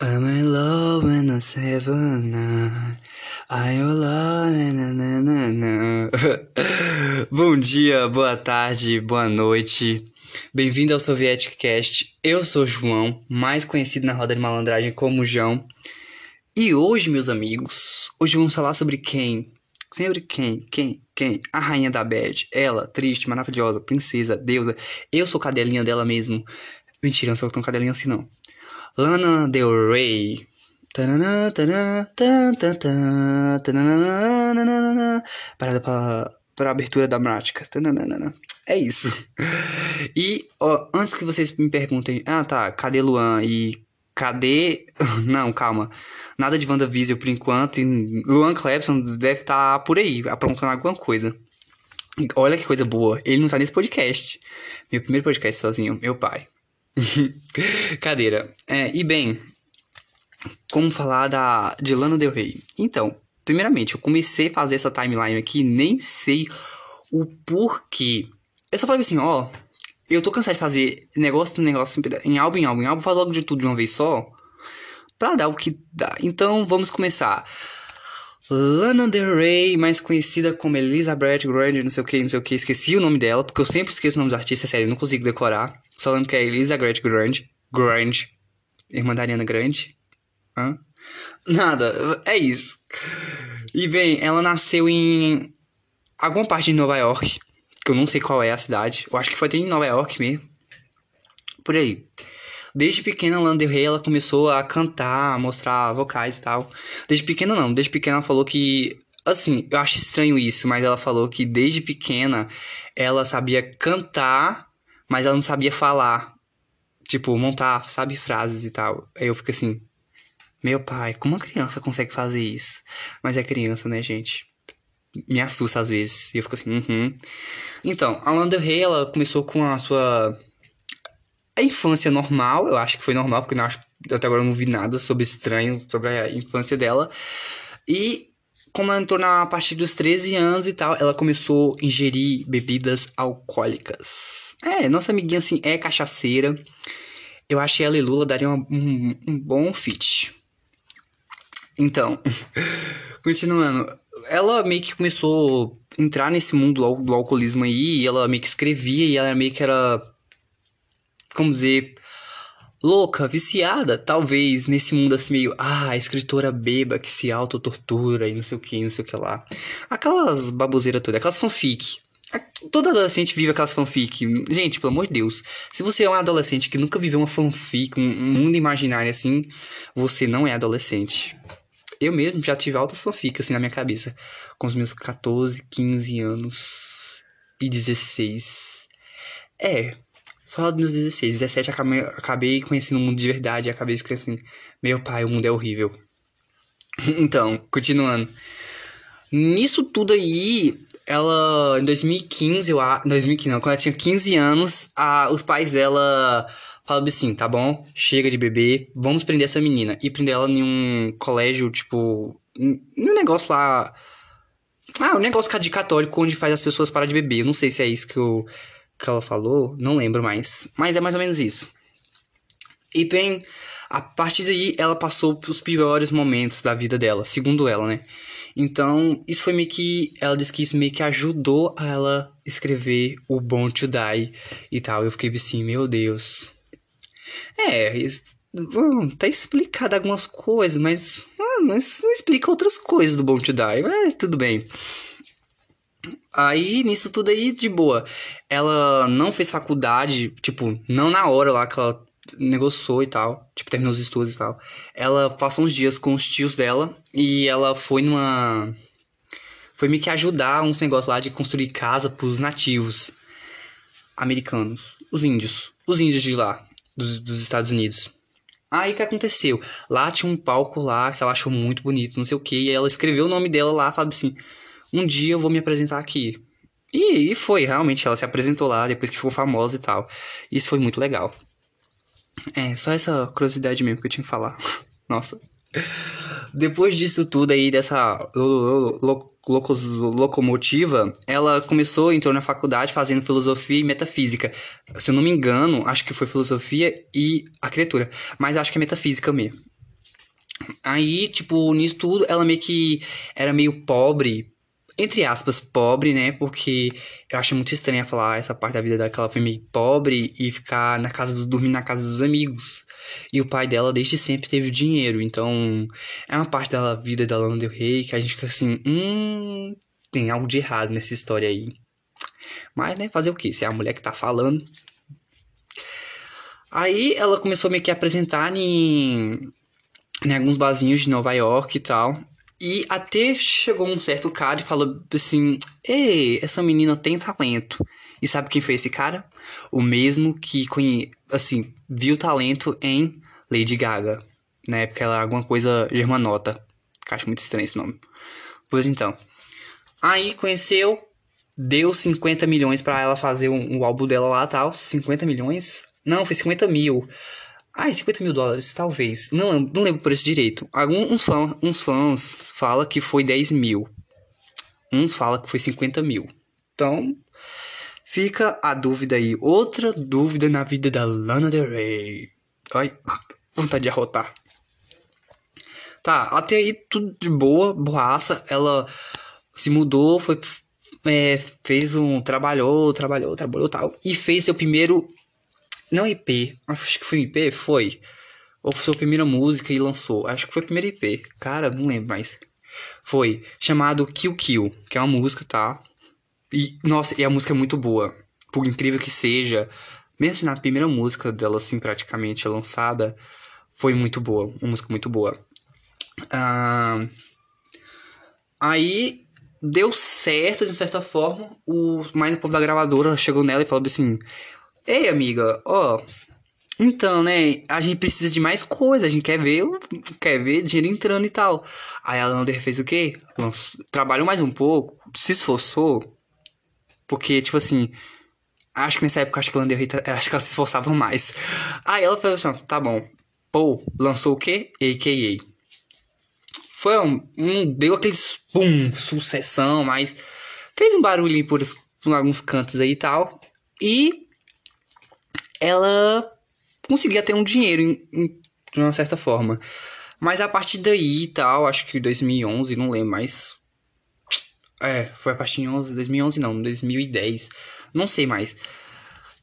I'm in love when I seven I love na, na, na, na. Bom dia, boa tarde, boa noite. Bem-vindo ao Sovietic Cast. Eu sou João, mais conhecido na roda de malandragem como João. E hoje, meus amigos, hoje vamos falar sobre quem? Sobre quem? Quem? Quem? A rainha da bad. Ela, triste, maravilhosa, princesa, deusa. Eu sou cadelinha dela mesmo. Mentira, não sou tão cadelinha assim não. Lana Del Rey. Parada pra, abertura da dramática. É isso. E ó, antes que vocês me perguntem, ah tá, cadê Luan e cadê. Não, calma. Nada de WandaVision por enquanto. E Luan Clebson deve estar tá por aí, aprontando alguma coisa. Olha que coisa boa. Ele não tá nesse podcast. Meu primeiro podcast sozinho, meu pai. Cadeira. É, e bem, como falar da de Lana Del Rey? Então, primeiramente, eu comecei a fazer essa timeline aqui, nem sei o porquê. Eu só falei assim, ó, eu tô cansado de fazer negócio negócio em álbum em álbum em álbum, fazer logo de tudo de uma vez só, pra dar o que dá. Então, vamos começar. Lana Del Rey, mais conhecida como Elizabeth Grande, não sei o que, não sei o que, esqueci o nome dela, porque eu sempre esqueço o nome dos artistas, sério, não consigo decorar. Só lembro que é Elizabeth Grande, Grande, irmã da Ariana Grande. Hã? Nada, é isso. E bem, ela nasceu em alguma parte de Nova York, que eu não sei qual é a cidade. Eu acho que foi até em Nova York mesmo. Por aí. Desde pequena, Lana Del Rey, ela começou a cantar, mostrar vocais e tal. Desde pequena, não. Desde pequena, ela falou que... Assim, eu acho estranho isso, mas ela falou que desde pequena ela sabia cantar, mas ela não sabia falar. Tipo, montar, sabe, frases e tal. Aí eu fico assim... Meu pai, como uma criança consegue fazer isso? Mas é criança, né, gente? Me assusta às vezes. E eu fico assim, uhum. Então, a Lana Del Rey, ela começou com a sua a infância normal, eu acho que foi normal, porque acho, até agora eu não vi nada sobre estranho, sobre a infância dela. E como ela entrou na partir dos 13 anos e tal, ela começou a ingerir bebidas alcoólicas. É, nossa amiguinha assim é cachaceira. Eu acho que ela e Lula dariam um, um bom fit. Então, continuando. Ela meio que começou a entrar nesse mundo do, do alcoolismo aí, e ela meio que escrevia, e ela meio que era como dizer, louca, viciada, talvez, nesse mundo assim meio, ah, escritora beba que se autotortura e não sei o que, não sei o que lá. Aquelas baboseiras todas, aquelas fanfic. Todo adolescente vive aquelas fanfic. Gente, pelo amor de Deus. Se você é um adolescente que nunca viveu uma fanfic, um mundo imaginário assim, você não é adolescente. Eu mesmo já tive altas fanfics assim na minha cabeça. Com os meus 14, 15 anos e 16. É, só dos meus 16. 17 acabei, acabei conhecendo o mundo de verdade e acabei ficando assim, meu pai, o mundo é horrível. então, continuando. Nisso tudo aí, ela, em 2015, eu acho, 2015 não, quando ela tinha 15 anos, a, os pais dela falaram assim, tá bom, chega de beber, vamos prender essa menina. E prender ela em um colégio, tipo, um negócio lá... Ah, um negócio de católico onde faz as pessoas parar de beber. Eu não sei se é isso que eu que ela falou, não lembro mais, mas é mais ou menos isso. E bem, a partir daí ela passou os piores momentos da vida dela, segundo ela, né? Então, isso foi meio que. Ela disse que isso meio que ajudou a ela escrever o Born to Die e tal. Eu fiquei assim, meu Deus. É, tá explicado algumas coisas, mas. Ah, mas não explica outras coisas do Born to Die. Mas tudo bem. Aí, nisso tudo aí, de boa. Ela não fez faculdade, tipo, não na hora lá que ela negociou e tal, tipo, terminou os estudos e tal. Ela passou uns dias com os tios dela e ela foi numa. Foi meio que ajudar uns negócios lá de construir casa pros nativos americanos, os índios, os índios de lá, dos, dos Estados Unidos. Aí o que aconteceu? Lá tinha um palco lá que ela achou muito bonito, não sei o que, e ela escreveu o nome dela lá, falou assim: um dia eu vou me apresentar aqui. E, e foi, realmente, ela se apresentou lá depois que ficou famosa e tal. Isso foi muito legal. É, só essa curiosidade mesmo que eu tinha que falar. Nossa. Depois disso tudo aí, dessa lo, lo, lo, locomotiva, ela começou, entrou na faculdade fazendo filosofia e metafísica. Se eu não me engano, acho que foi filosofia e arquitetura. Mas acho que é metafísica mesmo. Aí, tipo, nisso tudo, ela meio que era meio pobre, entre aspas, pobre, né? Porque eu acho muito estranho falar essa parte da vida dela, que ela foi meio pobre e ficar na casa, do, dormir na casa dos amigos. E o pai dela desde sempre teve dinheiro, então é uma parte da vida da Lana Del Rey que a gente fica assim, hum, tem algo de errado nessa história aí. Mas, né, fazer o que? Se é a mulher que tá falando. Aí ela começou meio que a apresentar em, em alguns barzinhos de Nova York e tal. E até chegou um certo cara e falou assim: Ei, essa menina tem talento. E sabe quem foi esse cara? O mesmo que conhe... assim, viu talento em Lady Gaga. Na época ela era alguma coisa germanota. Que acho muito estranho esse nome. Pois então. Aí conheceu, deu 50 milhões para ela fazer um, um, álbum dela lá tal. 50 milhões? Não, foi 50 mil. Ai, 50 mil dólares, talvez. Não, não lembro por esse direito. Alguns fãs, uns fãs falam que foi 10 mil. Uns falam que foi 50 mil. Então, fica a dúvida aí. Outra dúvida na vida da Lana Del Rey. Ai, vontade de arrotar. Tá, até aí tudo de boa, boaça. Ela se mudou, foi. É, fez um. Trabalhou, trabalhou, trabalhou tal. E fez seu primeiro não IP, acho que foi IP, foi. Ou foi a primeira música e lançou. Acho que foi a primeira IP. Cara, não lembro mais. Foi chamado Kill Kill, que é uma música, tá? E, nossa, e a música é muito boa. Por incrível que seja, mesmo assim, na primeira música dela, assim, praticamente lançada, foi muito boa. Uma música muito boa. Aí deu certo, de certa forma. O mais o povo da gravadora chegou nela e falou assim: Ei, amiga, ó. Então, né, a gente precisa de mais coisa, a gente quer ver, quer ver dinheiro entrando e tal. Aí a Lander fez o quê? Trabalhou mais um pouco, se esforçou, porque, tipo assim, acho que nessa época, acho que a Lander, acho que ela se esforçava mais. Aí ela falou assim, tá bom, pô, lançou o quê? AKA. Foi um, um deu aquele pum, sucessão, mas fez um barulho por, por alguns cantos aí e tal. E ela conseguia ter um dinheiro em, em, de uma certa forma. Mas a partir daí e tal, acho que 2011, não lembro mais. É, foi a partir de 11, 2011 não, 2010, não sei mais.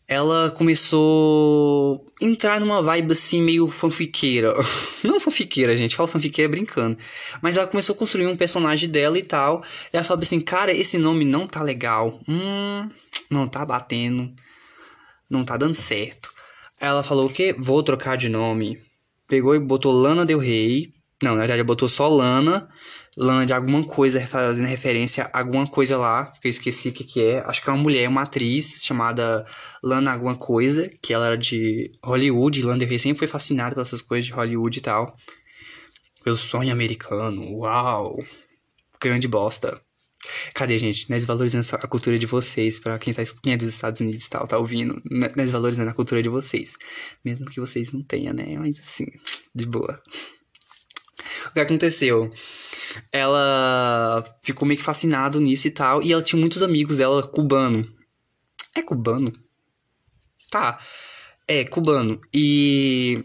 Ela começou a entrar numa vibe assim meio fanfiqueira. Não fanfiqueira, gente, fala fanfiqueira brincando. Mas ela começou a construir um personagem dela e tal. E ela falou assim: "Cara, esse nome não tá legal. Hum, não tá batendo não tá dando certo. Ela falou o quê? Vou trocar de nome. Pegou e botou Lana Del Rey. Não, na verdade, botou só Lana. Lana de alguma coisa, fazendo referência a alguma coisa lá, que eu esqueci o que, que é. Acho que é uma mulher, uma atriz chamada Lana alguma coisa, que ela era de Hollywood. Lana Del Rey sempre foi fascinada pelas coisas de Hollywood e tal. Pelo sonho americano. Uau! Grande bosta. Cadê, gente? Nós valorizando a cultura de vocês, para quem, tá, quem é dos Estados Unidos e tal, tá ouvindo. Nós valorizando a cultura de vocês. Mesmo que vocês não tenham, né? Mas assim, de boa. O que aconteceu? Ela ficou meio que fascinada nisso e tal, e ela tinha muitos amigos dela cubano. É cubano? Tá. É, cubano. E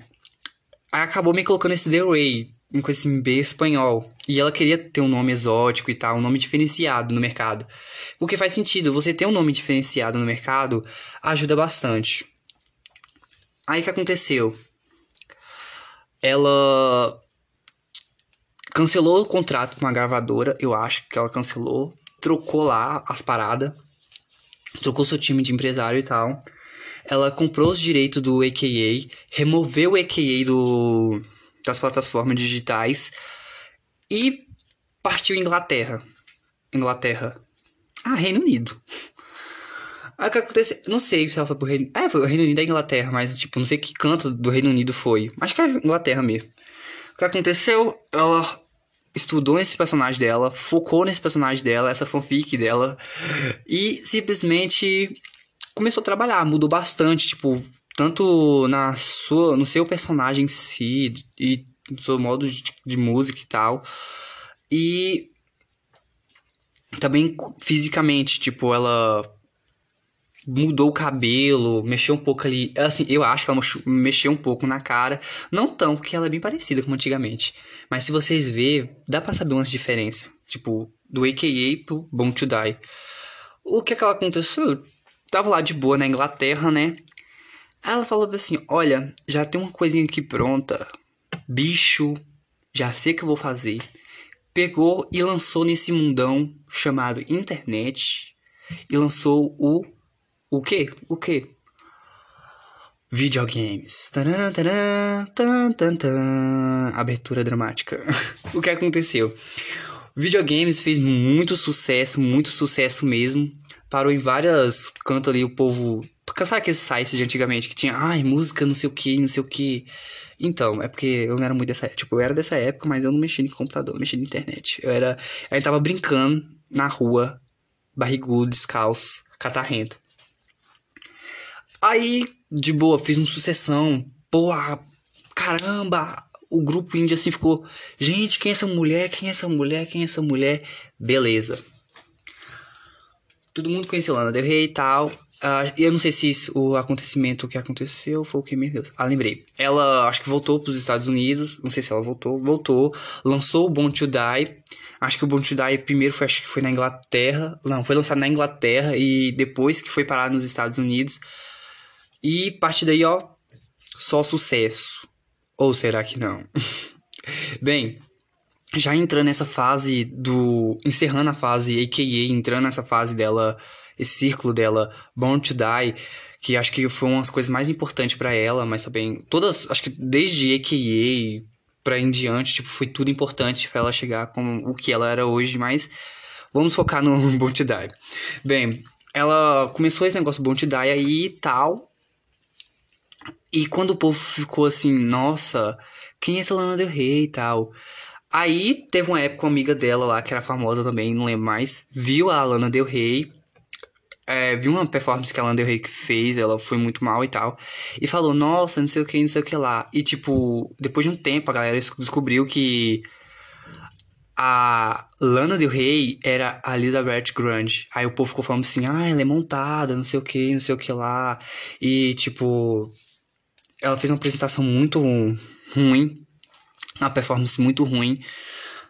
aí acabou me colocando esse The Ray com esse B espanhol. E ela queria ter um nome exótico e tal, um nome diferenciado no mercado. Porque faz sentido, você ter um nome diferenciado no mercado ajuda bastante. Aí que aconteceu? Ela cancelou o contrato com a gravadora, eu acho que ela cancelou, trocou lá as paradas, trocou seu time de empresário e tal. Ela comprou os direitos do AKA, removeu o AKA do das plataformas digitais e partiu Inglaterra. Inglaterra. Ah, Reino Unido. Aí o que aconteceu? Não sei se ela foi pro Reino É, foi o Reino Unido da Inglaterra, mas tipo, não sei que canto do Reino Unido foi. Acho que é Inglaterra mesmo. O que aconteceu? Ela estudou nesse personagem dela, focou nesse personagem dela, essa fanfic dela, e simplesmente começou a trabalhar, mudou bastante, tipo, tanto na sua, no seu personagem em si e no seu modo de, de música e tal. E também fisicamente, tipo, ela mudou o cabelo, mexeu um pouco ali. Assim, eu acho que ela mexeu um pouco na cara. Não tão, porque ela é bem parecida com antigamente. Mas se vocês verem, dá pra saber umas diferenças. Tipo, do AKA pro Born to Die. O que é que ela aconteceu? Tava lá de boa na Inglaterra, né? Ela falou assim: Olha, já tem uma coisinha aqui pronta. Bicho, já sei o que eu vou fazer. Pegou e lançou nesse mundão chamado internet. E lançou o. O quê? O quê? Videogames. Tan, tan, tan. Abertura dramática. o que aconteceu? Videogames fez muito sucesso, muito sucesso mesmo. Parou em várias cantos ali, o povo. Sabe aqueles sites de antigamente que tinha, ai, música, não sei o que, não sei o que. Então, é porque eu não era muito dessa época. Tipo, eu era dessa época, mas eu não mexia em computador, não mexia na internet. Eu era. A gente tava brincando na rua, barrigudo, descalço, catarrento. Aí, de boa, fiz uma sucessão. Porra, caramba, o grupo índio assim ficou, gente, quem é essa mulher? Quem é essa mulher? Quem é essa mulher? Beleza. Todo mundo conheceu Lana Del Rey e tal. Uh, eu não sei se isso, o acontecimento que aconteceu foi o que, meu Deus. Ah, lembrei. Ela acho que voltou para os Estados Unidos. Não sei se ela voltou. Voltou. Lançou o Born to Die. Acho que o Born to Die primeiro foi, acho que foi na Inglaterra. Não, foi lançado na Inglaterra e depois que foi parar nos Estados Unidos. E a partir daí, ó, só sucesso. Ou será que não? Bem, já entrando nessa fase do. Encerrando a fase AKA, entrando nessa fase dela, esse círculo dela, Born to Die, que acho que foi uma das coisas mais importantes para ela, mas também. Todas. Acho que desde AKA pra em diante, tipo, foi tudo importante para ela chegar com o que ela era hoje, mas vamos focar no Born to Die. Bem, ela começou esse negócio Born to Die aí e tal, e quando o povo ficou assim, nossa, quem é essa Lana Del Rey e tal. Aí teve uma época uma amiga dela lá, que era famosa também, não lembro mais, viu a Lana Del Rey, é, viu uma performance que a Lana Del Rey fez, ela foi muito mal e tal, e falou, nossa, não sei o que, não sei o que lá. E tipo, depois de um tempo a galera descobriu que a Lana Del Rey era a Elizabeth Grande. Aí o povo ficou falando assim, ah, ela é montada, não sei o que, não sei o que lá. E tipo, ela fez uma apresentação muito ruim, uma performance muito ruim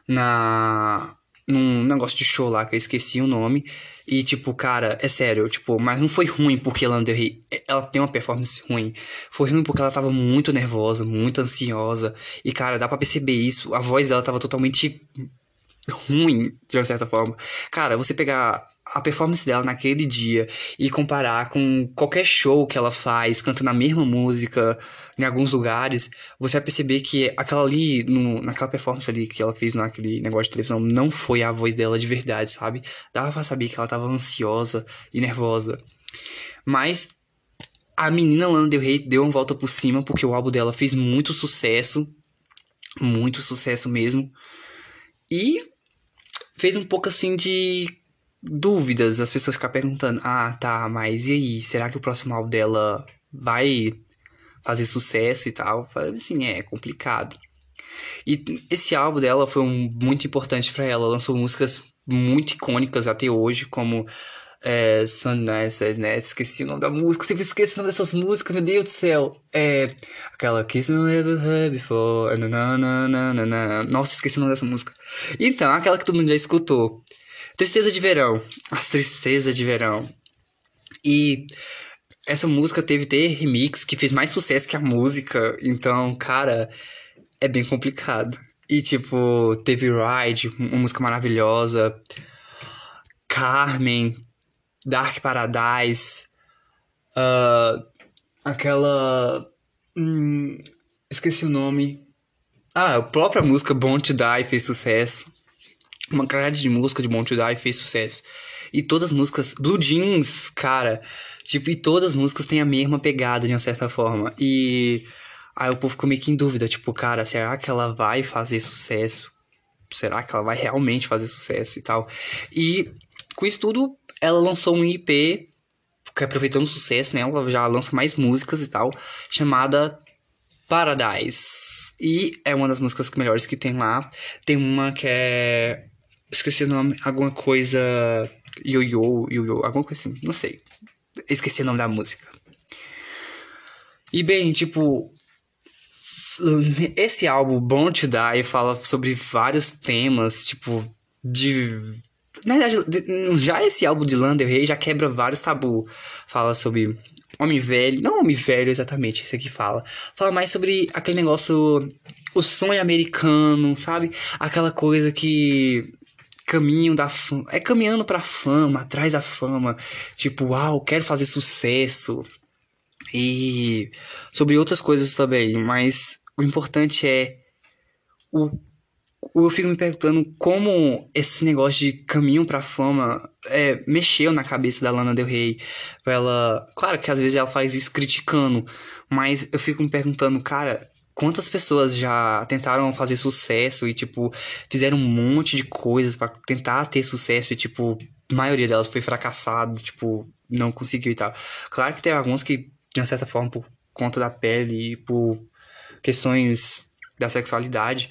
na num negócio de show lá que eu esqueci o nome. E, tipo, cara, é sério, tipo, mas não foi ruim porque ela Del Rey, ela tem uma performance ruim. Foi ruim porque ela tava muito nervosa, muito ansiosa. E, cara, dá pra perceber isso. A voz dela tava totalmente ruim, de uma certa forma. Cara, você pegar a performance dela naquele dia e comparar com qualquer show que ela faz, cantando a mesma música em alguns lugares, você vai perceber que aquela ali, no, naquela performance ali que ela fez naquele negócio de televisão, não foi a voz dela de verdade, sabe? Dava pra saber que ela tava ansiosa e nervosa. Mas a menina Lana Del Rey deu uma volta por cima porque o álbum dela fez muito sucesso, muito sucesso mesmo. E fez um pouco assim de dúvidas, as pessoas ficar perguntando: "Ah, tá, mas e aí, será que o próximo álbum dela vai fazer sucesso e tal?" Assim, é complicado. E esse álbum dela foi um, muito importante para ela, lançou músicas muito icônicas até hoje, como é, Sunrise, né? Esqueci o nome da música, sempre esqueci o nome dessas músicas, meu Deus do céu. É. Aquela Kiss No Ever Heard Before. Nananana. Nossa, esqueci o nome dessa música. Então, aquela que todo mundo já escutou. Tristeza de Verão. As Tristezas de Verão. E essa música teve ter remix que fez mais sucesso que a música. Então, cara, é bem complicado. E, tipo, teve Ride, uma música maravilhosa. Carmen, Dark Paradise, uh, aquela. Hum, esqueci o nome. Ah, a própria música Born to Die fez sucesso. Uma grade de música de Born to Die fez sucesso. E todas as músicas. Blue Jeans, cara. Tipo, e todas as músicas têm a mesma pegada de uma certa forma. E. Aí o povo ficou meio que em dúvida, tipo, cara, será que ela vai fazer sucesso? Será que ela vai realmente fazer sucesso e tal? E com isso tudo, ela lançou um IP, que aproveitando o sucesso, né? Ela já lança mais músicas e tal, chamada Paradise. E é uma das músicas melhores que tem lá. Tem uma que é. Esqueci o nome, alguma coisa. Yo-Yo, Yo-Yo, alguma coisa assim, não sei. Esqueci o nome da música. E bem, tipo, esse álbum Born to Die fala sobre vários temas, tipo, de na verdade, já esse álbum de Lander Rey já quebra vários tabus. Fala sobre homem velho, não homem velho exatamente, isso aqui fala. Fala mais sobre aquele negócio, o sonho americano, sabe? Aquela coisa que caminho da fama, é caminhando pra fama, atrás da fama. Tipo, uau, quero fazer sucesso. E sobre outras coisas também, mas o importante é o eu fico me perguntando como esse negócio de caminho pra fama é, mexeu na cabeça da Lana Del Rey. Ela, claro que às vezes ela faz isso criticando, mas eu fico me perguntando, cara, quantas pessoas já tentaram fazer sucesso e, tipo, fizeram um monte de coisas para tentar ter sucesso e, tipo, a maioria delas foi fracassada, tipo, não conseguiu e tal. Claro que tem alguns que, de uma certa forma, por conta da pele e por questões da sexualidade,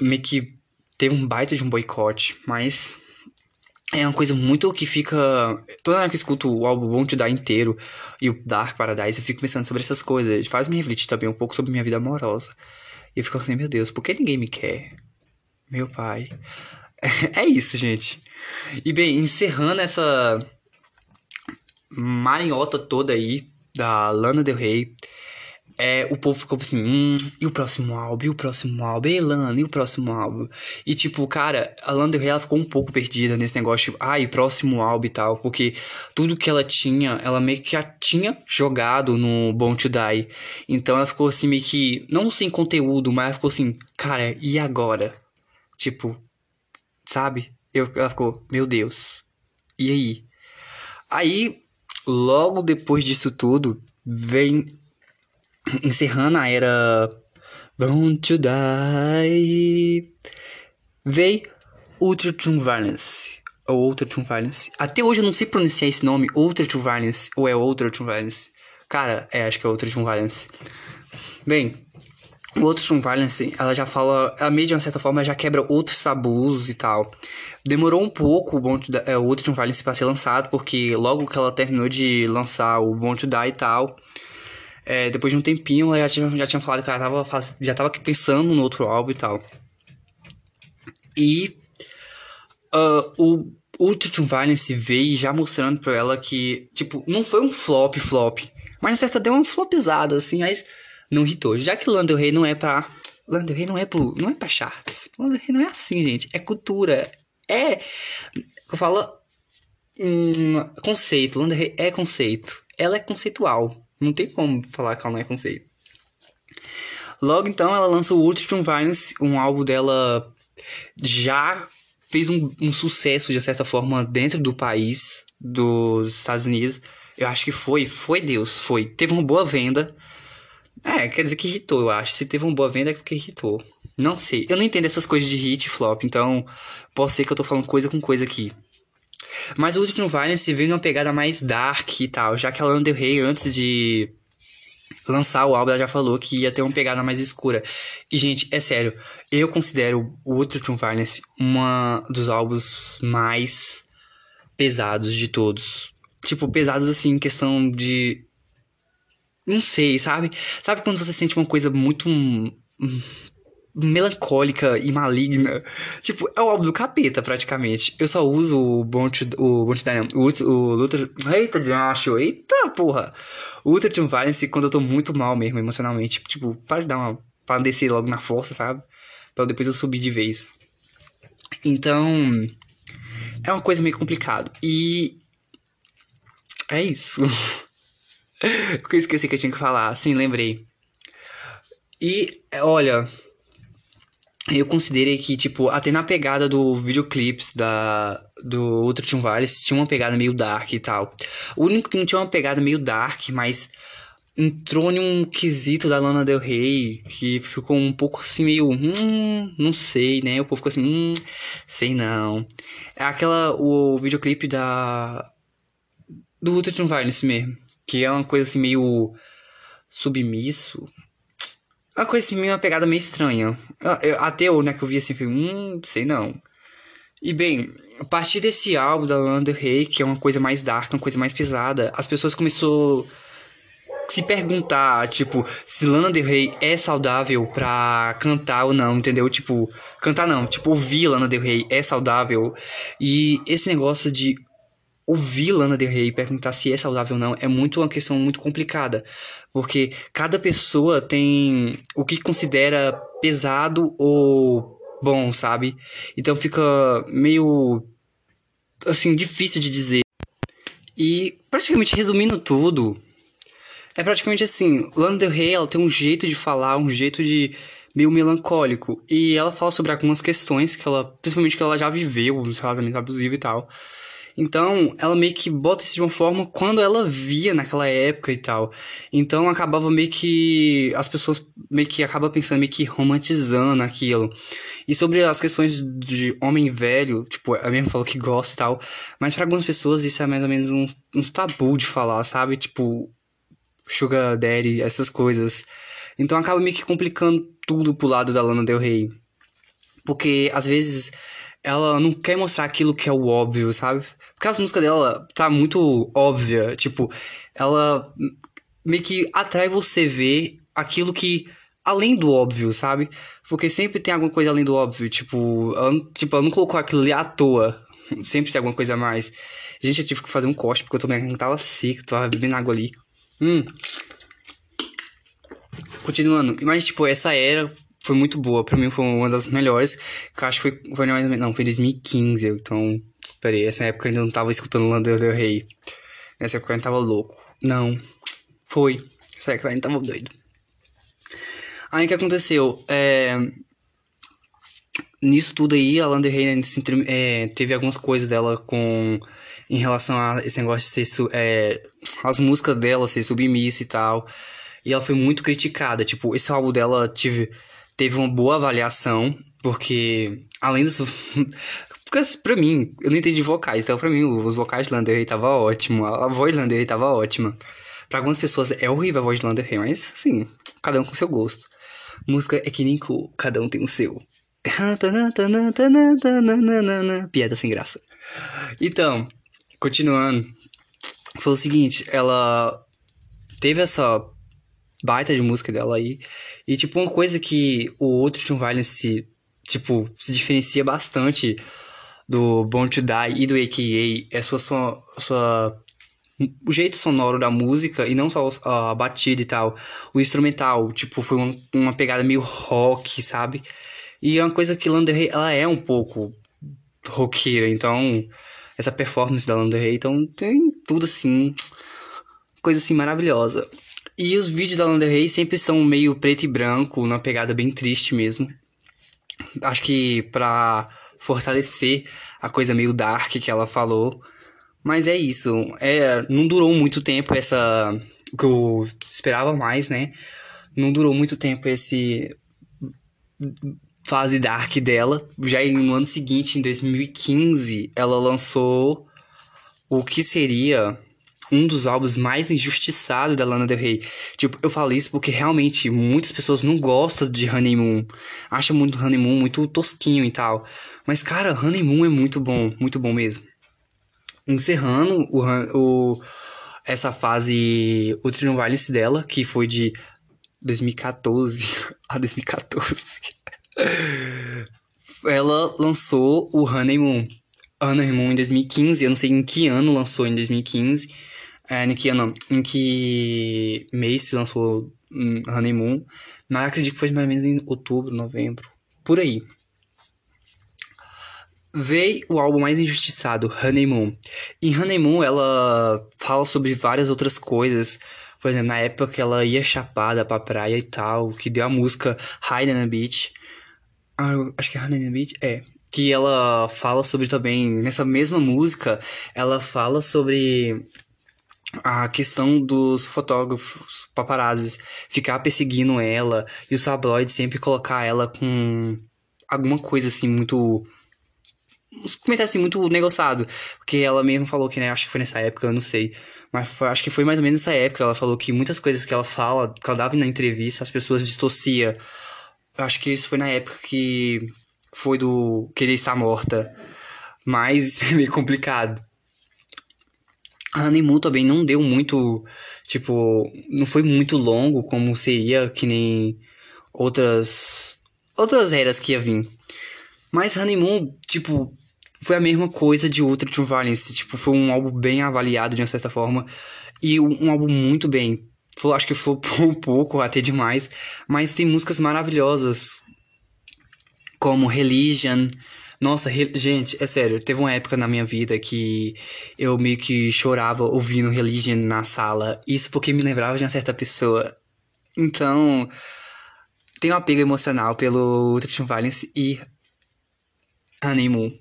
meio que teve um baita de um boicote, mas é uma coisa muito que fica. Toda vez que eu escuto o álbum Bom Te Dar inteiro e o Dark Paradise, eu fico pensando sobre essas coisas. Faz me refletir também um pouco sobre minha vida amorosa. E eu fico assim, meu Deus, por que ninguém me quer? Meu pai. É isso, gente. E bem, encerrando essa marinhota toda aí da Lana Del Rey é, o povo ficou assim, hum, e o próximo álbum, e o próximo álbum, e Lana, e o próximo álbum. E tipo, cara, a Lana Del Rey ela ficou um pouco perdida nesse negócio, tipo, ai, próximo álbum e tal, porque tudo que ela tinha, ela meio que já tinha jogado no Born to Die. Então ela ficou assim, meio que, não sem conteúdo, mas ela ficou assim, cara, e agora? Tipo, sabe? Eu, ela ficou, meu Deus, e aí? Aí, logo depois disso tudo, vem encerrando a era Born to Die, veio Ultra True Violence. Ou Ultra True Violence. Até hoje eu não sei pronunciar esse nome, Ultra True Violence. Ou é Ultra True Violence. Cara, é, acho que é Ultra True Violence. Bem, o Ultra True Violence, ela já fala, a meio de uma certa forma, já quebra outros tabus e tal. Demorou um pouco o, Born to Die, é, o Ultra True Violence pra ser lançado, porque logo que ela terminou de lançar o Born to Die e tal é, depois de um tempinho, ela já tinha, já tinha falado que ela tava já tava pensando no outro álbum e tal. E uh, o Ultra Violence veio já mostrando pra ela que, tipo, não foi um flop, flop. Mas certa deu uma flopizada, assim, mas não irritou. Já que Lando Rey não é pra. Lando Rey não é pro. não é pra charts. Lando Rey não é assim, gente. É cultura. É. Eu falo. Hum, conceito. Lando Rey é conceito. Ela é conceitual. Não tem como falar que ela não é conceito. Logo então ela lança o Ultron Violence, um álbum dela já fez um, um, sucesso de certa forma dentro do país, dos Estados Unidos. Eu acho que foi, foi Deus, foi. Teve uma boa venda. É, quer dizer que irritou, eu acho. Se teve uma boa venda é porque irritou. Não sei. Eu não entendo essas coisas de hit e flop, então pode ser que eu tô falando coisa com coisa aqui. Mas o Ultimate Violence veio numa pegada mais dark e tal, já que a Lana Del Rey, antes de lançar o álbum, ela já falou que ia ter uma pegada mais escura. E, gente, é sério, eu considero o Ultimate Violence uma dos álbuns mais pesados de todos. Tipo, pesados assim, em questão de. Não sei, sabe? Sabe quando você sente uma coisa muito melancólica e maligna. Tipo, é o álbum do capeta, praticamente. Eu só uso o Bonte, o Bonte Dynam, o, o Luther... Eita, Diacho, eita, porra! O Ultra Team Violence quando eu tô muito mal mesmo, emocionalmente. Tipo, para dar uma... Pra descer logo na força, sabe? Pra depois eu subir de vez. Então... É uma coisa meio complicado. E... É isso. eu esqueci que eu tinha que falar. Sim, lembrei. E, olha eu considerei que, tipo, até na pegada do videoclips da, do Ultra Team Violence tinha uma pegada meio dark e tal. O único que não tinha uma pegada meio dark, mas entrou em um quesito da Lana Del Rey que ficou um pouco assim meio, hum, não sei, né? O povo ficou assim, hum, sei não. É aquela, o videoclipe da do Ultra Team Violence mesmo, que é uma coisa assim meio submisso, uma coisa assim, uma pegada meio estranha. Eu, até eu, né, que eu vi assim, hum, sei não. E bem, a partir desse álbum da Lana Del Rey, que é uma coisa mais dark, uma coisa mais pesada, as pessoas começou a se perguntar, tipo, se Lana Del Rey é saudável pra cantar ou não, entendeu? Tipo, cantar não, tipo, ouvir Lana Del Rey é saudável. E esse negócio de ouvir Lana Del Rey perguntar se é saudável ou não é muito uma questão muito complicada, porque cada pessoa tem o que considera pesado ou bom, sabe? Então fica meio assim difícil de dizer. E praticamente resumindo tudo, é praticamente assim, Lana Del Rey, ela tem um jeito de falar, um jeito de meio melancólico, e ela fala sobre algumas questões que ela, principalmente que ela já viveu, os relacionamentos abusivos e tal. Então, ela meio que bota isso de uma forma quando ela via naquela época e tal. Então, acabava meio que. As pessoas meio que acabam pensando, meio que romantizando aquilo. E sobre as questões de homem velho, tipo, ela mesmo falou que gosta e tal. Mas para algumas pessoas isso é mais ou menos um, um tabu de falar, sabe? Tipo, Sugar Daddy, essas coisas. Então acaba meio que complicando tudo pro lado da Lana Del Rey. Porque às vezes ela não quer mostrar aquilo que é o óbvio, sabe? Porque as músicas dela tá muito óbvia, tipo, ela meio que atrai você ver aquilo que além do óbvio, sabe? Porque sempre tem alguma coisa além do óbvio, tipo, ela, tipo, ela não colocou aquilo ali à toa. Sempre tem alguma coisa a mais. Gente, eu tive que fazer um corte porque eu também não tava seco, tava bebendo água ali. Hum. Continuando, mas tipo, essa era foi muito boa. Pra mim foi uma das melhores. Que acho que foi, foi mais Não, foi 2015. Então, peraí, essa época eu ainda não tava escutando Lana Del Rey. Nessa época eu ainda tava louco. Não, foi. Essa época eu ainda tava doido. Aí o que aconteceu? É... Nisso tudo aí, a Lana Del Rey é, teve algumas coisas dela com em relação a esse negócio de ser é, as músicas dela ser submissa e tal. E ela foi muito criticada. Tipo, esse álbum dela tive, teve uma boa avaliação, porque além dos. porque pra mim, eu não entendi vocais, então pra mim os vocais de Lander tava ótimo, a voz de Lander tava ótima. Pra algumas pessoas é horrível a voz de Lander mas assim, cada um com seu gosto. Música é que nem cu, cada um tem o seu. Piada sem graça. Então, continuando, foi o seguinte, ela teve essa baita de música dela aí. E, tipo, uma coisa que o outro Tune Violence tipo, se diferencia bastante do Born to Die e do AKA é sua, sua, sua o jeito sonoro da música e não só a batida e tal. O instrumental, tipo, foi uma, uma pegada meio rock, sabe? E é uma coisa que Lana Rey, ela é um pouco roqueira, então essa performance da Lana Rey, então tem tudo assim, coisa assim maravilhosa. E os vídeos da Lana Rey sempre são meio preto e branco, uma pegada bem triste mesmo. Acho que pra fortalecer a coisa meio dark que ela falou. Mas é isso. É, não durou muito tempo essa. O que eu esperava mais, né? Não durou muito tempo esse. Fase dark dela. Já no ano seguinte, em 2015, ela lançou o que seria um dos álbuns mais injustiçados da Lana Del Rey. Tipo, eu falo isso porque realmente muitas pessoas não gostam de Honeymoon. Acham muito Honeymoon muito tosquinho e tal. Mas, cara, Honeymoon é muito bom, muito bom mesmo. Encerrando o, o essa fase Ultra Violence dela, que foi de 2014 a 2014. Ela lançou o Honeymoon. Honeymoon em 2015, eu não sei em que ano lançou em 2015 é, em que ano? Em que mês se lançou um, Honeymoon. Mas acredito que foi mais ou menos em outubro, novembro. Por aí. Veio o álbum mais injustiçado, Honeymoon. Em Honeymoon ela fala sobre várias outras coisas. Por exemplo, na época que ela ia chapada pra praia e tal, que deu a música the Beach. Ah, acho que é the Beach? É. Que ela fala sobre também, nessa mesma música, ela fala sobre a questão dos fotógrafos paparazzis ficar perseguindo ela e os tabloides sempre colocar ela com alguma coisa assim muito uns comentários assim muito negociado, porque ela mesma falou que né, acho que foi nessa época, eu não sei, mas foi, acho que foi mais ou menos nessa época, ela falou que muitas coisas que ela fala, que ela dava na entrevista, as pessoas distorcia. Acho que isso foi na época que foi do querer estar morta. Mas é meio complicado. A Honeymoon também não deu muito, tipo, não foi muito longo como seria que nem outras outras eras que ia vir. Mas Honeymoon, tipo, foi a mesma coisa de Ultra Violence, tipo, foi um álbum bem avaliado de uma certa forma e um, um álbum muito bem. Foi, acho que foi um pouco até demais, mas tem músicas maravilhosas como Religion, nossa, gente, é sério, teve uma época na minha vida que eu meio que chorava ouvindo Religion na sala. Isso porque me lembrava de uma certa pessoa. Então, tem um apego emocional pelo Ultrason Violence e Honeymoon.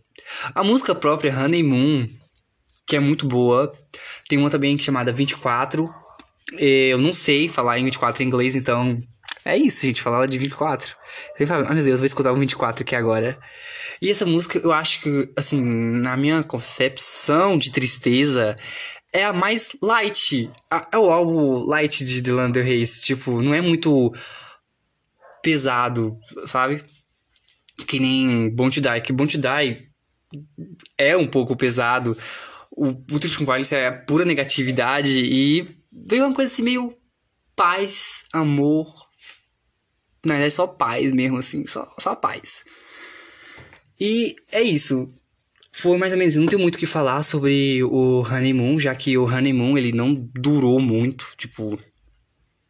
A música própria, Honeymoon, que é muito boa. Tem uma também chamada 24. Eu não sei falar em 24 em inglês, então é isso, gente, falar de 24. Você fala, oh, meu Deus, vou escutar o 24 aqui agora. E essa música, eu acho que, assim, na minha concepção de tristeza, é a mais light. É o álbum light de Lander Reis. Tipo, não é muito pesado, sabe? Que nem Bon to Die. Que Bon to Die é um pouco pesado. O Ultra Violence é pura negatividade e veio uma coisa assim meio paz, amor. Na verdade, só paz mesmo, assim, só, só paz. E é isso. Foi mais ou menos, não tem muito o que falar sobre o Honeymoon, já que o Honeymoon ele não durou muito, tipo,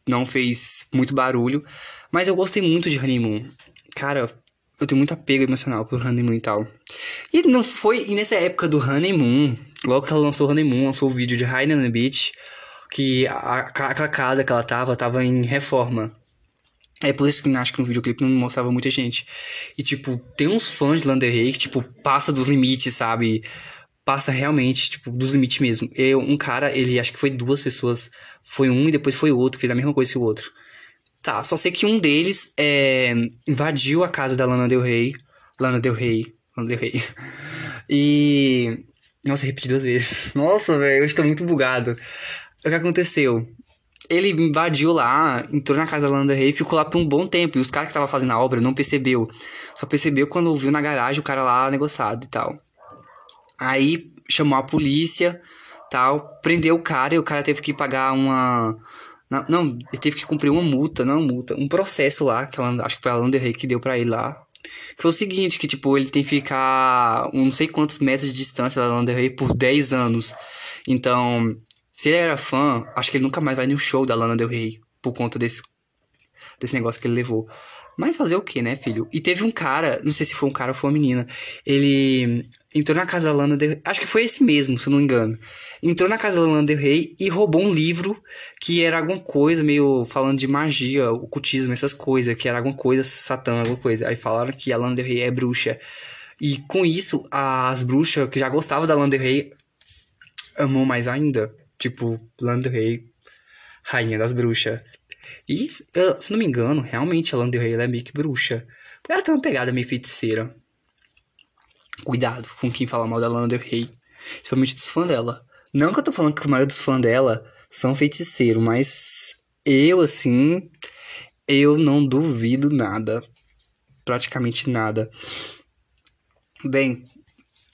não fez muito barulho, mas eu gostei muito de Honeymoon. Cara, eu tenho muito apego emocional por Honeymoon e tal. E não foi, e nessa época do Honeymoon, logo que ela lançou o Honeymoon, lançou o vídeo de High Beach, que a, aquela casa que ela tava, tava em reforma. É por isso que acho que no videoclipe não mostrava muita gente. E, tipo, tem uns fãs de Landerrey que, tipo, passa dos limites, sabe? Passa realmente, tipo, dos limites mesmo. Eu, um cara, ele acho que foi duas pessoas. Foi um e depois foi outro, fez a mesma coisa que o outro. Tá, só sei que um deles é, invadiu a casa da Lana Del Rey. Lana Del Rey. Lana Del Rey. E. Nossa, repeti duas vezes. Nossa, velho, eu estou muito bugado. O que aconteceu? Ele invadiu lá, entrou na casa da Lana Rey e ficou lá por um bom tempo. E os caras que estavam fazendo a obra não percebeu. Só percebeu quando viu na garagem o cara lá negociado e tal. Aí chamou a polícia, tal, prendeu o cara e o cara teve que pagar uma não, não ele teve que cumprir uma multa, não multa, um processo lá, que ela, acho que foi a Lana Rey que deu para ele lá. Que foi o seguinte, que tipo, ele tem que ficar um não sei quantos metros de distância da Lana Rey por 10 anos. Então, se ele era fã, acho que ele nunca mais vai no show da Lana Del Rey por conta desse, desse negócio que ele levou. Mas fazer o que, né, filho? E teve um cara, não sei se foi um cara ou foi uma menina, ele entrou na casa da Lana Del Rey, acho que foi esse mesmo, se eu não me engano. Entrou na casa da Lana Del Rey e roubou um livro que era alguma coisa meio falando de magia, ocultismo, essas coisas, que era alguma coisa satã, alguma coisa. Aí falaram que a Lana Del Rey é bruxa. E com isso, as bruxas que já gostavam da Lana Del Rey amou mais ainda. Tipo, Lana Rey, rainha das bruxas. E, se não me engano, realmente a Lana ela é meio que bruxa. Ela tem uma pegada meio feiticeira. Cuidado com quem fala mal da Lana Rey. Principalmente dos fãs dela. Não que eu tô falando que a maioria dos fãs dela são feiticeiros, mas eu, assim, eu não duvido nada. Praticamente nada. Bem,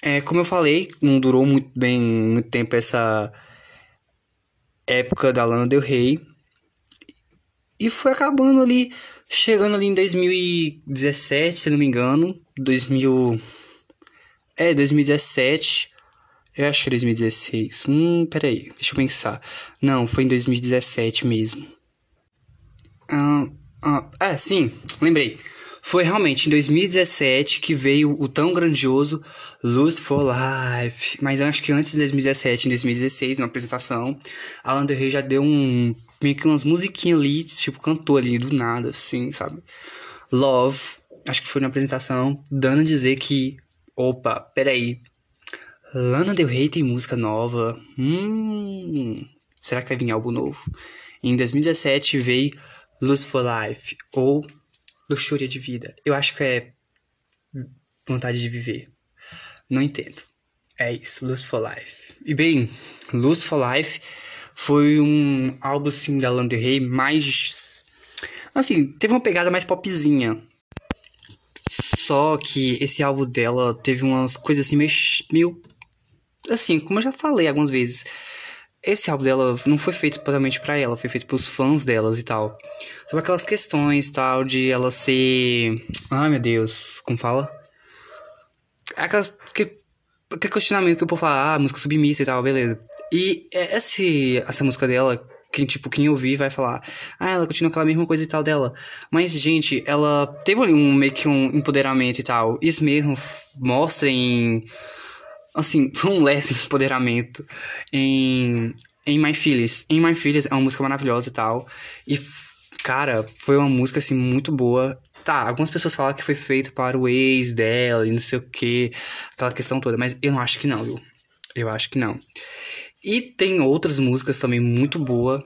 é, como eu falei, não durou muito bem muito tempo essa época da Lana Del Rey. E foi acabando ali, chegando ali em 2017, se não me engano, 2000 É, 2017. Eu acho que é 2016. Hum, peraí, deixa eu pensar. Não, foi em 2017 mesmo. Ah, ah, é, sim, lembrei. Foi realmente em 2017 que veio o tão grandioso Lose for Life. Mas acho que antes de 2017, em 2016, na apresentação, Alan Del Rey já deu um. meio que umas musiquinhas ali, tipo, cantou ali do nada, assim, sabe? Love, acho que foi na apresentação, dando a dizer que. Opa, peraí. Lana Del Rey tem música nova. Hum. Será que vai vir algo novo? Em 2017 veio Lose for Life, ou luxúria de vida. Eu acho que é vontade de viver. Não entendo. É isso, Lust for Life. E bem, Lust for Life foi um álbum assim da Lana Rey mais assim, teve uma pegada mais popzinha. Só que esse álbum dela teve umas coisas assim meio, meio. Assim, como eu já falei algumas vezes. Esse álbum dela não foi feito totalmente para ela, foi feito pros fãs delas e tal. Sobre aquelas questões tal, de ela ser. Ai meu Deus, como fala? Aquelas. Que, aquele questionamento que o povo fala, ah, música submissa e tal, beleza. E esse, essa música dela, quem, tipo, quem ouvir vai falar, ah, ela continua aquela mesma coisa e tal dela. Mas, gente, ela teve ali um meio que um empoderamento e tal. Isso mesmo mostra em. Assim, um leve empoderamento em. Em My Feelings. Em My Feelings é uma música maravilhosa e tal. E, cara, foi uma música, assim, muito boa. Tá, algumas pessoas falam que foi feito para o ex dela e não sei o que, aquela questão toda, mas eu não acho que não, viu? Eu acho que não. E tem outras músicas também muito boa.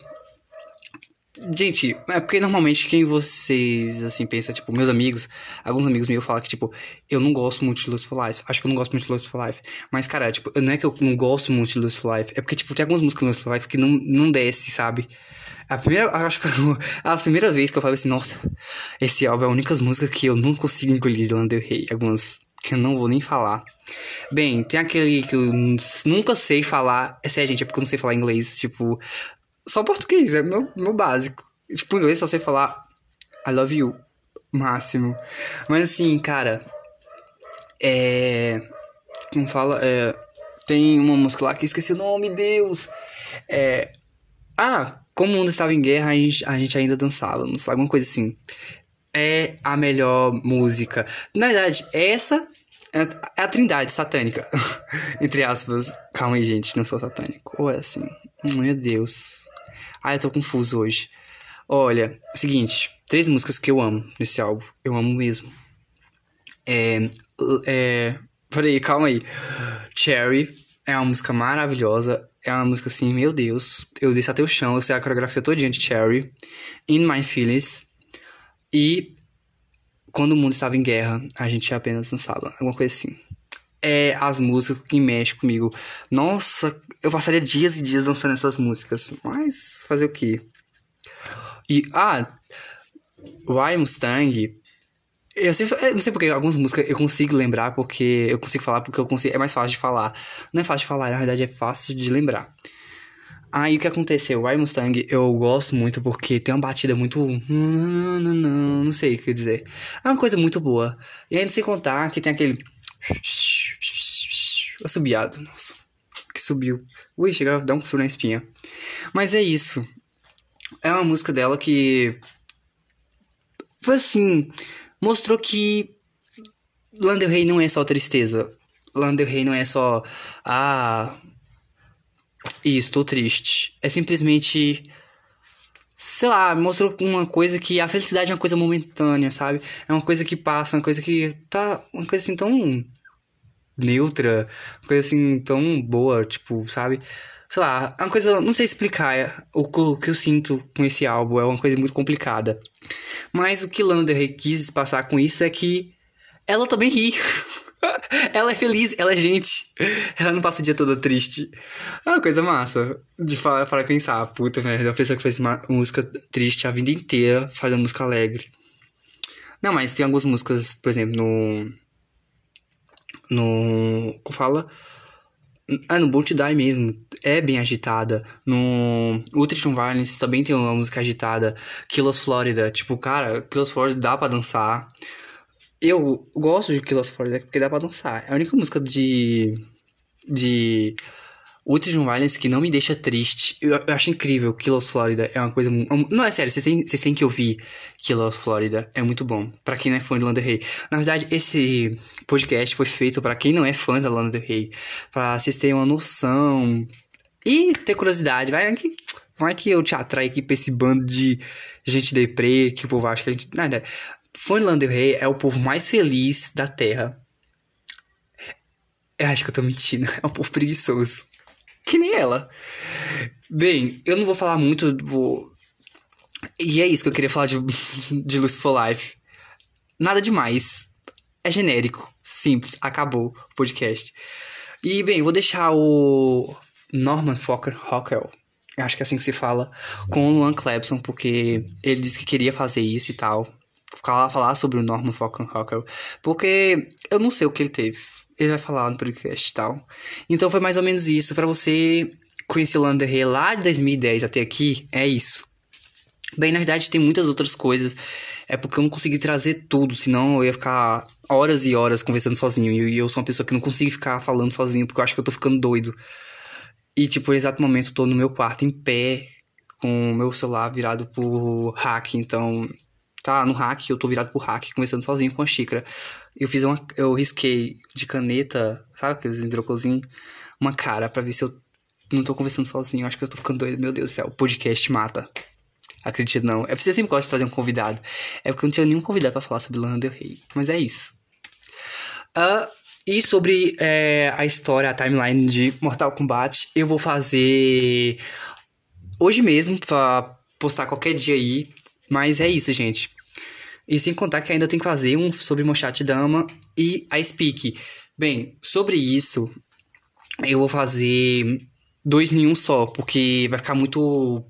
Gente, é porque normalmente quem vocês, assim, pensa, tipo, meus amigos, alguns amigos meus falam que, tipo, eu não gosto muito de Lust for Life. Acho que eu não gosto muito de Lust for Life. Mas, cara, tipo, não é que eu não gosto muito de Lust for Life. É porque, tipo, tem algumas músicas no Lust for Life que não, não desce, sabe? A primeira, acho que as primeiras vezes que eu falei assim, nossa, esse álbum é a única música que eu não consigo engolir de Lana Del Rey. Algumas que eu não vou nem falar. Bem, tem aquele que eu nunca sei falar. É sério, gente, é porque eu não sei falar inglês. Tipo, só português, é meu, meu básico. Tipo, inglês só sei falar I love you. Máximo. Mas assim, cara. É. Como fala? É. Tem uma música lá que eu esqueci o nome, Deus. É. Ah, como o mundo estava em guerra, a gente, a gente ainda dançava, não sei, alguma coisa assim é a melhor música. Na verdade, essa é a trindade satânica. Entre aspas. Calma aí, gente, não sou satânico. Ou é assim? Meu Deus. Ah, eu tô confuso hoje. Olha, seguinte, três músicas que eu amo nesse álbum. Eu amo mesmo. É. É. Peraí, calma aí. Cherry é uma música maravilhosa. É uma música assim, meu Deus. Eu desço até o chão, eu sei a coreografia todinha de Cherry. In My Feelings e quando o mundo estava em guerra, a gente apenas dançava, alguma coisa assim. É as músicas que mexem comigo. Nossa, eu passaria dias e dias dançando essas músicas. Mas fazer o quê? E, ah, Why Mustang. Eu, sei, eu não sei porque algumas músicas eu consigo lembrar porque eu consigo falar porque eu consigo, é mais fácil de falar. Não é fácil de falar, na verdade é fácil de lembrar. Aí o que aconteceu? O Mustang eu gosto muito porque tem uma batida muito. Não sei o que dizer. É uma coisa muito boa. E ainda sem contar que tem aquele. Assobiado. Nossa. Que subiu. Ui, chegava a dar um frio na espinha. Mas é isso. É uma música dela que. Foi assim. Mostrou que. Lander Rey não é só tristeza. Lander Rey não é só. Ah estou triste. É simplesmente. Sei lá, mostrou uma coisa que a felicidade é uma coisa momentânea, sabe? É uma coisa que passa, uma coisa que tá. Uma coisa assim tão. neutra, uma coisa assim tão boa, tipo, sabe? Sei lá, é uma coisa. Não sei explicar é, o que eu sinto com esse álbum, é uma coisa muito complicada. Mas o que Lana Del Rey quis passar com isso é que ela também ri. ela é feliz, ela é gente. Ela não passa o dia todo triste. É uma coisa massa de falar, para pensar. Puta merda, a pessoa que fez uma música triste a vida inteira faz uma música alegre. Não, mas tem algumas músicas, por exemplo, no. No. Como fala? Ah, no Bolt Die mesmo. É bem agitada. No Ultration Violence também tem uma música agitada. Kills Florida. Tipo, cara, Kills Florida dá pra dançar. Eu gosto de Kill Us For Death porque dá pra dançar. É a única música de. de. Ultimate Violence que não me deixa triste. Eu, eu acho incrível. Kill Us Florida é uma coisa. Não, é sério, vocês têm, vocês têm que ouvir Kill Us Florida. É muito bom. Pra quem não é fã de Lana Del Rey. Na verdade, esse podcast foi feito para quem não é fã da Lana Del Rey. Pra vocês terem uma noção. E ter curiosidade. Vai que. Vai que eu te atraio aqui pra esse bando de gente deprê que o povo acha que a gente. Nada. Fã de Rei é o povo mais feliz da Terra. Eu acho que eu tô mentindo. É um povo preguiçoso. Que nem ela. Bem, eu não vou falar muito. Vou... E é isso que eu queria falar de, de Lust for Life. Nada demais. É genérico. Simples. Acabou o podcast. E, bem, vou deixar o Norman Fokker Rockwell. Acho que é assim que se fala. Com o Luan Clebson, porque ele disse que queria fazer isso e tal falar, falar sobre o Norman Rockwell, porque eu não sei o que ele teve. Ele vai falar no podcast e tal. Então foi mais ou menos isso. para você conhecer o Rey lá de 2010 até aqui, é isso. Bem, na verdade tem muitas outras coisas. É porque eu não consegui trazer tudo, senão eu ia ficar horas e horas conversando sozinho. E eu sou uma pessoa que não consigo ficar falando sozinho, porque eu acho que eu tô ficando doido. E, tipo, no exato momento eu tô no meu quarto, em pé, com o meu celular virado pro hack. Então, tá no hack, eu tô virado pro hack, conversando sozinho com a xícara. Eu fiz uma. Eu risquei de caneta, sabe aqueles hidrocozinhos? Uma cara para ver se eu não tô conversando sozinho. Acho que eu tô ficando doido. Meu Deus do céu, o podcast mata. Acredito não. É porque eu sempre gosto de trazer um convidado. É porque eu não tinha nenhum convidado para falar sobre Lana Del Rey. Mas é isso. Uh, e sobre é, a história, a timeline de Mortal Kombat, eu vou fazer hoje mesmo pra postar qualquer dia aí. Mas é isso, gente. E sem contar que ainda tem que fazer um sobre Mochat Dama e a Speak. Bem, sobre isso, eu vou fazer dois em um só, porque vai ficar muito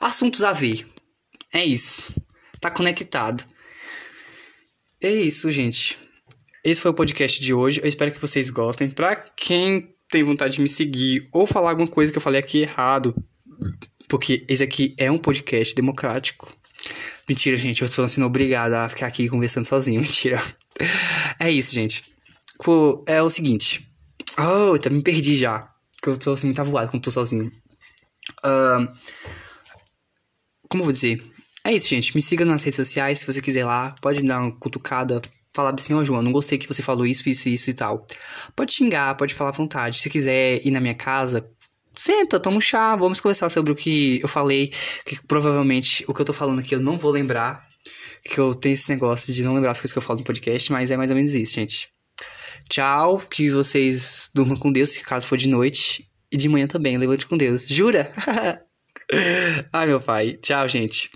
Assuntos a ver. É isso. Tá conectado. É isso, gente. Esse foi o podcast de hoje. Eu espero que vocês gostem. Pra quem tem vontade de me seguir ou falar alguma coisa que eu falei aqui errado, porque esse aqui é um podcast democrático. Mentira, gente. Eu estou sendo obrigado a ficar aqui conversando sozinho. Mentira. É isso, gente. É o seguinte. Oh, eu me perdi já. Que eu tô assim, muito avoado quando tô sozinho. Uh, como eu vou dizer? É isso, gente. Me siga nas redes sociais, se você quiser lá. Pode me dar uma cutucada. Falar assim, ó, oh, João, não gostei que você falou isso, isso, isso e tal. Pode xingar, pode falar à vontade. Se quiser ir na minha casa, senta, toma um chá, vamos conversar sobre o que eu falei. Que provavelmente o que eu tô falando aqui eu não vou lembrar. Que eu tenho esse negócio de não lembrar as coisas que eu falo no podcast, mas é mais ou menos isso, gente. Tchau, que vocês durmam com Deus, se caso for de noite. E de manhã também, levante com Deus. Jura? Ai, meu pai. Tchau, gente.